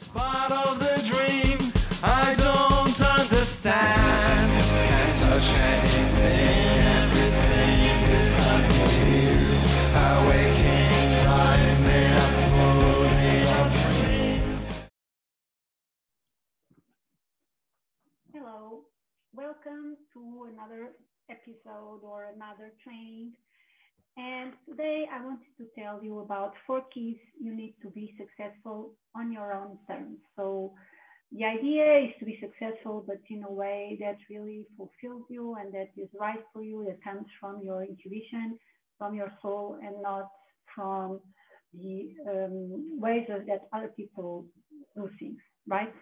It's part of the dream. I don't understand. Can't touch anything. Everything on dreams. Hello, welcome to another episode or another training. And today I wanted to tell you about four keys you need to be successful on your own terms. So the idea is to be successful, but in a way that really fulfills you and that is right for you, that comes from your intuition, from your soul, and not from the um, ways that other people do things, right?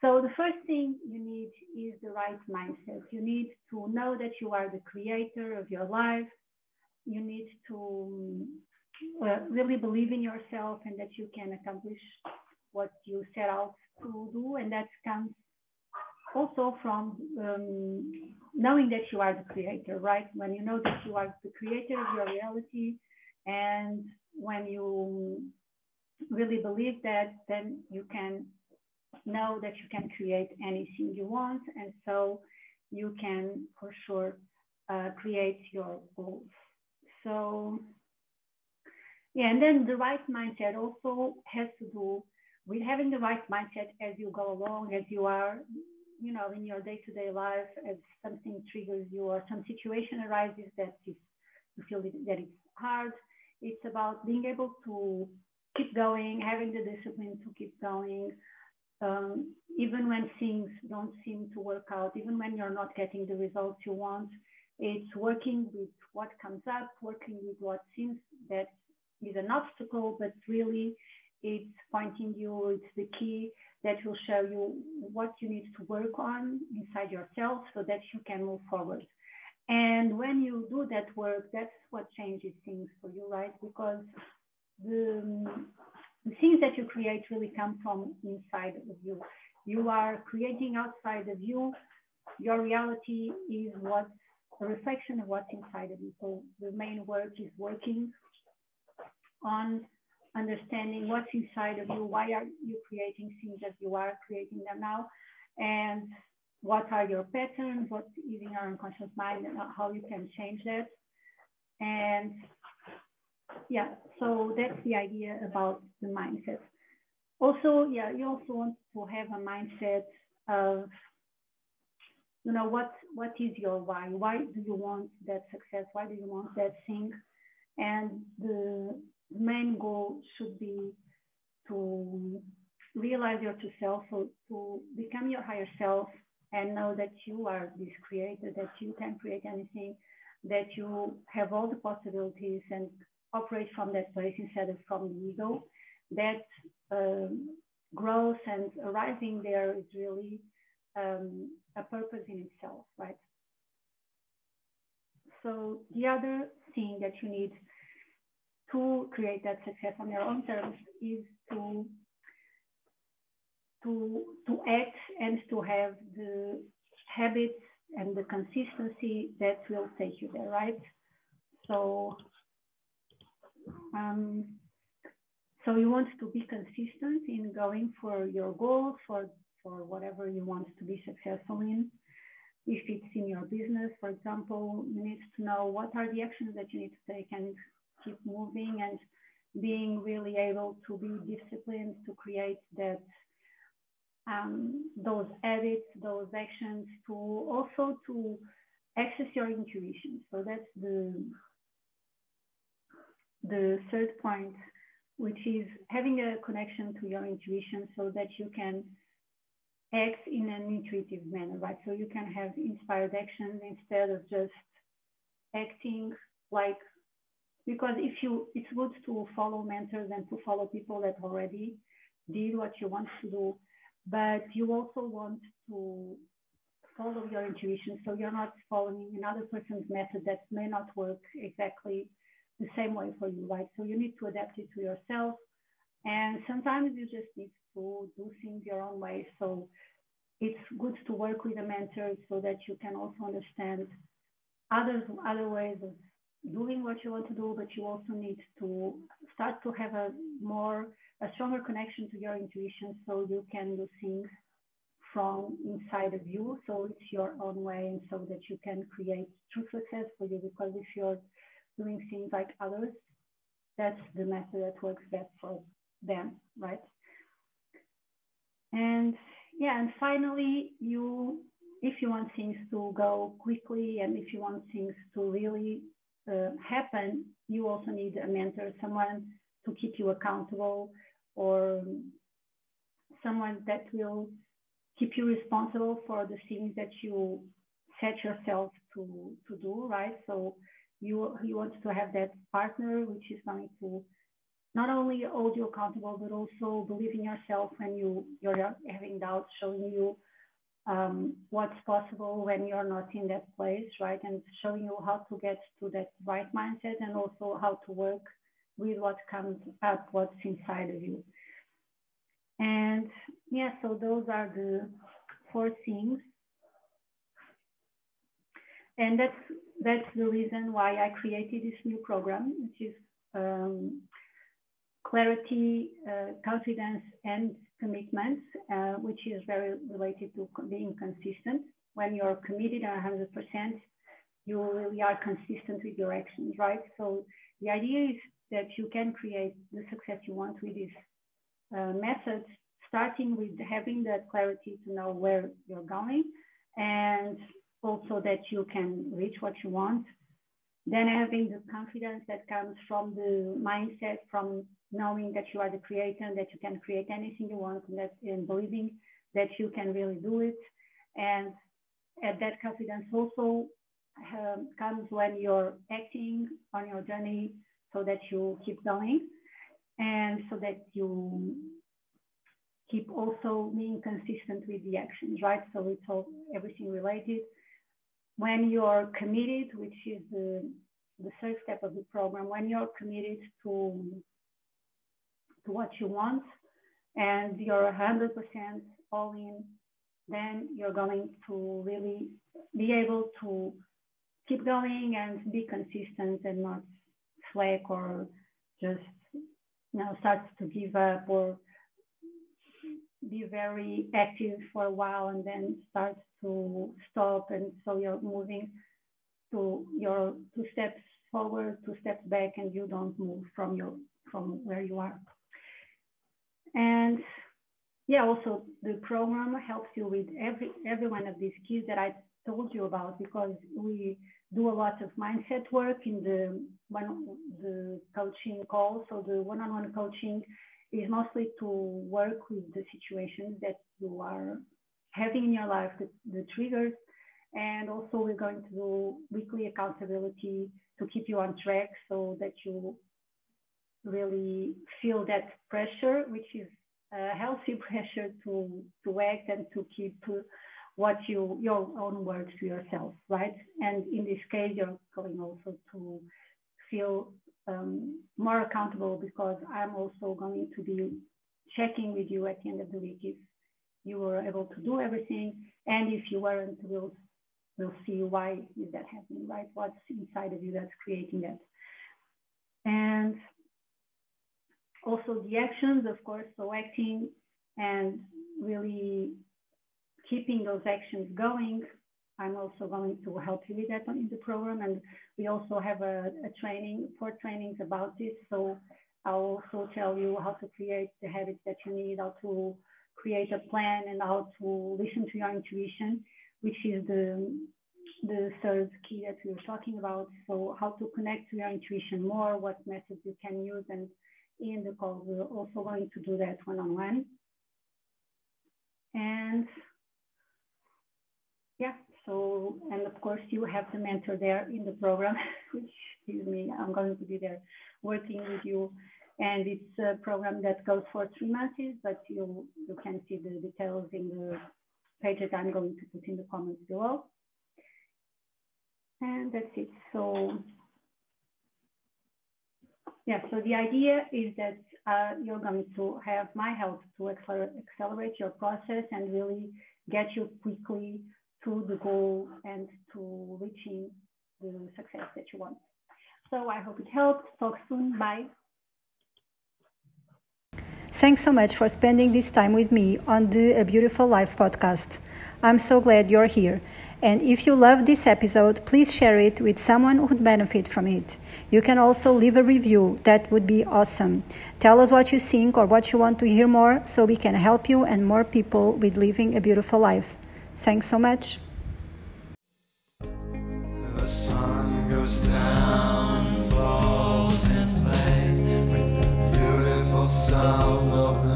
So the first thing you need is the right mindset. You need to know that you are the creator of your life, you need to uh, really believe in yourself and that you can accomplish what you set out to do. And that comes also from um, knowing that you are the creator, right? When you know that you are the creator of your reality, and when you really believe that, then you can know that you can create anything you want. And so you can for sure uh, create your goals. So, yeah, and then the right mindset also has to do with having the right mindset as you go along, as you are, you know, in your day-to-day life, as something triggers you or some situation arises that is, you feel that it's hard. It's about being able to keep going, having the discipline to keep going, um, even when things don't seem to work out, even when you're not getting the results you want. It's working with what comes up, working with what seems that is an obstacle, but really it's pointing you, it's the key that will show you what you need to work on inside yourself so that you can move forward. And when you do that work, that's what changes things for you, right? Because the, the things that you create really come from inside of you. You are creating outside of you. Your reality is what a reflection of what's inside of you. So the main work is working on understanding what's inside of you, why are you creating things as you are creating them now, and what are your patterns, what is in your unconscious mind, and how you can change that. And yeah, so that's the idea about the mindset. Also, yeah, you also want to have a mindset of you know what what is your why? Why do you want that success? Why do you want that thing? And the main goal should be to realize your true self so to become your higher self and know that you are this creator that you can create anything that you have all the possibilities and operate from that place instead of from the ego that um, growth and arriving there is really um, a purpose in itself, right? So the other thing that you need to create that success on your own terms is to to to act and to have the habits and the consistency that will take you there, right? So um, so you want to be consistent in going for your goals, for for whatever you want to be successful in. If it's in your business, for example, you need to know what are the actions that you need to take and keep moving and being really able to be disciplined to create that um, those habits, those actions to also to access your intuition. So that's the the third point, which is having a connection to your intuition so that you can act in an intuitive manner, right? So you can have inspired actions instead of just acting like because if you it's good to follow mentors and to follow people that already did what you want to do, but you also want to follow your intuition. So you're not following another person's method that may not work exactly the same way for you, right? So you need to adapt it to yourself. And sometimes you just need to do things your own way. So it's good to work with a mentor so that you can also understand other, other ways of doing what you want to do, but you also need to start to have a more a stronger connection to your intuition so you can do things from inside of you. So it's your own way and so that you can create true success for you because if you're doing things like others, that's the method that works best for them, right? And yeah, and finally, you, if you want things to go quickly and if you want things to really uh, happen, you also need a mentor, someone to keep you accountable or someone that will keep you responsible for the things that you set yourself to, to do, right? So you, you want to have that partner which is going to not only hold you accountable, but also believe in yourself when you, you're having doubts, showing you um, what's possible when you're not in that place, right? And showing you how to get to that right mindset and also how to work with what comes up, what's inside of you. And yeah, so those are the four things. And that's that's the reason why I created this new program, which is um, clarity, uh, confidence, and commitment, uh, which is very related to being consistent. When you're committed 100%, you really are consistent with your actions, right? So the idea is that you can create the success you want with this uh, method, starting with having that clarity to know where you're going and also that you can reach what you want. Then having the confidence that comes from the mindset, from knowing that you are the creator and that you can create anything you want and, that, and believing that you can really do it. And that confidence also um, comes when you're acting on your journey so that you keep going and so that you keep also being consistent with the actions, right? So it's all everything related. When you're committed, which is the, the third step of the program, when you're committed to, to what you want and you're 100% all in, then you're going to really be able to keep going and be consistent and not slack or just you know start to give up or be very active for a while and then start to stop. And so you're moving to your two steps forward two steps back and you don't move from your from where you are and yeah also the program helps you with every every one of these keys that i told you about because we do a lot of mindset work in the one the coaching call so the one-on-one coaching is mostly to work with the situations that you are having in your life, the, the triggers. And also we're going to do weekly accountability to keep you on track so that you really feel that pressure, which is a healthy pressure to, to act and to keep what you, your own words to yourself, right? And in this case, you're going also to feel um, more accountable because I'm also going to be checking with you at the end of the week if you were able to do everything. And if you weren't, we'll, we'll see why is that happening, right? What's inside of you that's creating that. And also the actions, of course, so acting and really keeping those actions going I'm also going to help you with that in the program. And we also have a, a training, four trainings about this. So I'll also tell you how to create the habits that you need, how to create a plan and how to listen to your intuition, which is the, the third key that we were talking about. So how to connect to your intuition more, what methods you can use. And in the call, we're also going to do that one-on-one. -on -one. And yeah, so, and of course you have the mentor there in the program, which is me. I'm going to be there working with you. And it's a program that goes for three months, but you, you can see the details in the page that I'm going to put in the comments below. And that's it. So yeah, so the idea is that uh, you're going to have my help to accelerate your process and really get you quickly to the goal and to reaching the success that you want. So I hope it helped. Talk soon. Bye. Thanks so much for spending this time with me on the A Beautiful Life podcast. I'm so glad you're here. And if you love this episode, please share it with someone who would benefit from it. You can also leave a review, that would be awesome. Tell us what you think or what you want to hear more so we can help you and more people with living a beautiful life. Thanks so much. The sun goes down sound of the